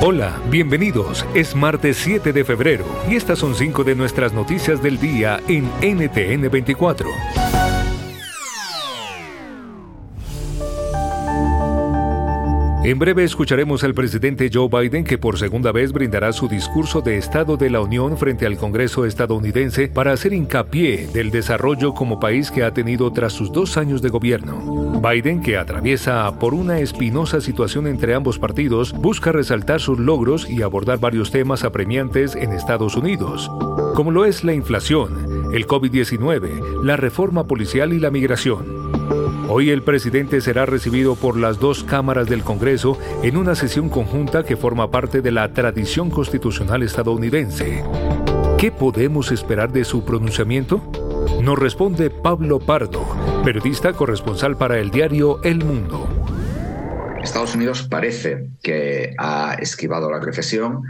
Hola, bienvenidos. Es martes 7 de febrero y estas son cinco de nuestras noticias del día en NTN 24. En breve escucharemos al presidente Joe Biden que por segunda vez brindará su discurso de Estado de la Unión frente al Congreso estadounidense para hacer hincapié del desarrollo como país que ha tenido tras sus dos años de gobierno. Biden, que atraviesa por una espinosa situación entre ambos partidos, busca resaltar sus logros y abordar varios temas apremiantes en Estados Unidos, como lo es la inflación, el COVID-19, la reforma policial y la migración. Hoy el presidente será recibido por las dos cámaras del Congreso en una sesión conjunta que forma parte de la tradición constitucional estadounidense. ¿Qué podemos esperar de su pronunciamiento? Nos responde Pablo Pardo, periodista corresponsal para el diario El Mundo. Estados Unidos parece que ha esquivado la recesión,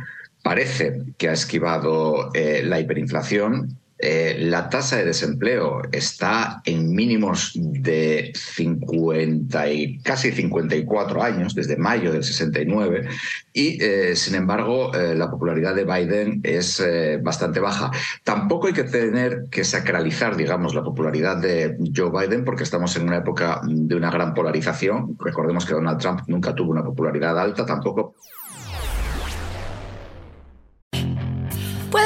parece que ha esquivado eh, la hiperinflación eh, la tasa de desempleo está en mínimos de 50 y casi 54 años, desde mayo del 69, y eh, sin embargo eh, la popularidad de Biden es bastante baja. Tampoco hay que tener que sacralizar, digamos, la popularidad de Joe Biden porque estamos en una época de una gran polarización. Recordemos que Donald Trump nunca tuvo una popularidad alta, tampoco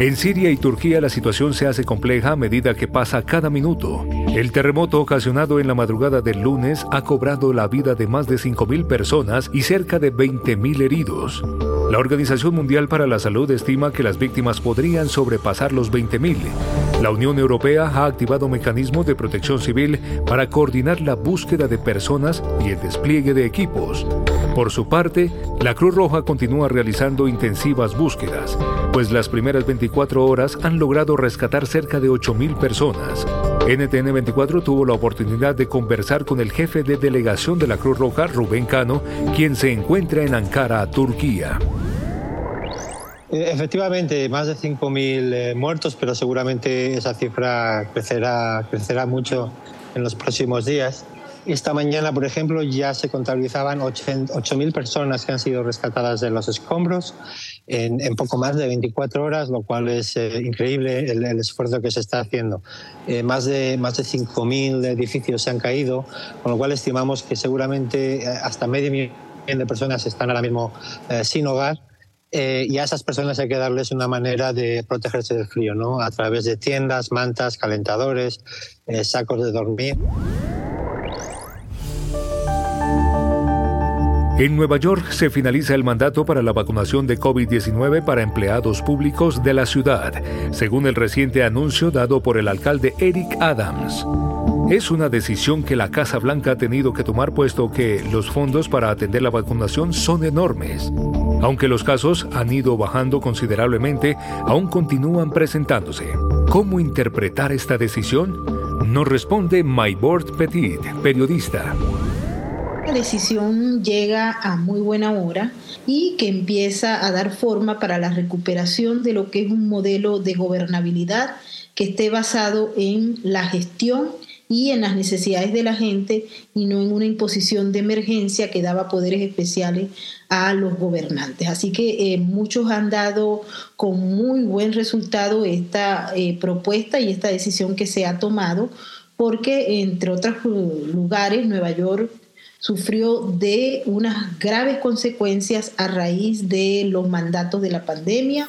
En Siria y Turquía la situación se hace compleja a medida que pasa cada minuto. El terremoto ocasionado en la madrugada del lunes ha cobrado la vida de más de 5.000 personas y cerca de 20.000 heridos. La Organización Mundial para la Salud estima que las víctimas podrían sobrepasar los 20.000. La Unión Europea ha activado mecanismos de protección civil para coordinar la búsqueda de personas y el despliegue de equipos. Por su parte, la Cruz Roja continúa realizando intensivas búsquedas, pues las primeras 24 horas han logrado rescatar cerca de 8.000 personas. NTN 24 tuvo la oportunidad de conversar con el jefe de delegación de la Cruz Roja, Rubén Cano, quien se encuentra en Ankara, Turquía. Eh, efectivamente, más de 5.000 eh, muertos, pero seguramente esa cifra crecerá, crecerá mucho en los próximos días. Esta mañana, por ejemplo, ya se contabilizaban 8.000 personas que han sido rescatadas de los escombros en, poco más de 24 horas, lo cual es eh, increíble el, esfuerzo que se está haciendo. más de, más de 5.000 edificios se han caído, con lo cual estimamos que seguramente hasta medio millón de personas están ahora mismo sin hogar eh, y a esas personas hay que darles una manera de protegerse del frío, ¿no? A través de tiendas, mantas, calentadores, eh, sacos de dormir. En Nueva York se finaliza el mandato para la vacunación de COVID-19 para empleados públicos de la ciudad, según el reciente anuncio dado por el alcalde Eric Adams. Es una decisión que la Casa Blanca ha tenido que tomar puesto que los fondos para atender la vacunación son enormes. Aunque los casos han ido bajando considerablemente, aún continúan presentándose. ¿Cómo interpretar esta decisión? Nos responde Maybord Petit, periodista. La decisión llega a muy buena hora y que empieza a dar forma para la recuperación de lo que es un modelo de gobernabilidad que esté basado en la gestión y en las necesidades de la gente y no en una imposición de emergencia que daba poderes especiales a los gobernantes. Así que eh, muchos han dado con muy buen resultado esta eh, propuesta y esta decisión que se ha tomado, porque entre otros lugares Nueva York sufrió de unas graves consecuencias a raíz de los mandatos de la pandemia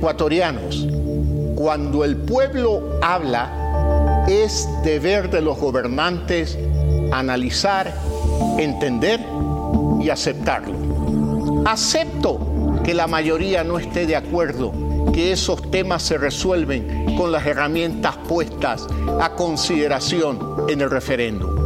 Ecuatorianos, cuando el pueblo habla, es deber de los gobernantes analizar, entender y aceptarlo. Acepto que la mayoría no esté de acuerdo, que esos temas se resuelven con las herramientas puestas a consideración en el referéndum.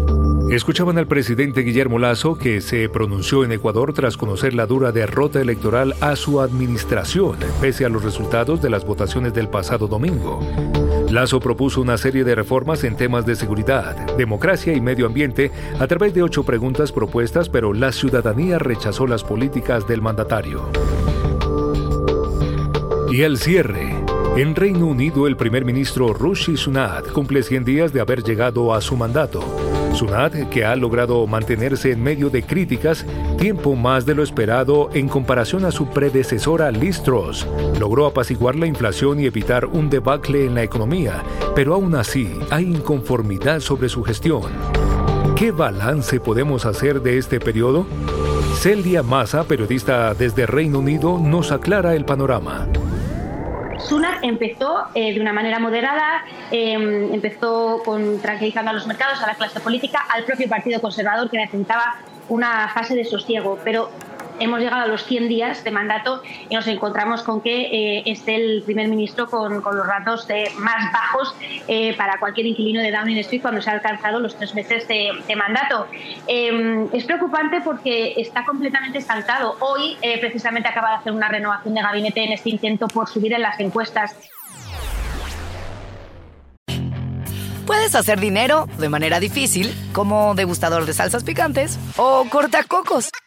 Escuchaban al presidente Guillermo Lazo que se pronunció en Ecuador tras conocer la dura derrota electoral a su administración, pese a los resultados de las votaciones del pasado domingo. Lazo propuso una serie de reformas en temas de seguridad, democracia y medio ambiente a través de ocho preguntas propuestas, pero la ciudadanía rechazó las políticas del mandatario. Y el cierre. En Reino Unido, el primer ministro Rishi Sunak cumple 100 días de haber llegado a su mandato. Sunak, que ha logrado mantenerse en medio de críticas, tiempo más de lo esperado en comparación a su predecesora Liz Truss, logró apaciguar la inflación y evitar un debacle en la economía, pero aún así hay inconformidad sobre su gestión. ¿Qué balance podemos hacer de este periodo? Celia Massa, periodista desde Reino Unido, nos aclara el panorama. Sunak empezó eh, de una manera moderada, em, empezó con, tranquilizando a los mercados, a la clase política, al propio Partido Conservador que necesitaba una fase de sosiego, pero hemos llegado a los 100 días de mandato y nos encontramos con que eh, esté el primer ministro con, los ratos más bajos eh, para cualquier inquilino de Downing Street cuando se ha alcanzado los tres meses de, mandato. Em, es preocupante porque está completamente estancado. Hoy eh, precisamente acaba de hacer una renovación de gabinete en este intento por subir en las encuestas. Puedes hacer dinero de manera difícil, como degustador de salsas picantes, o cortacocos,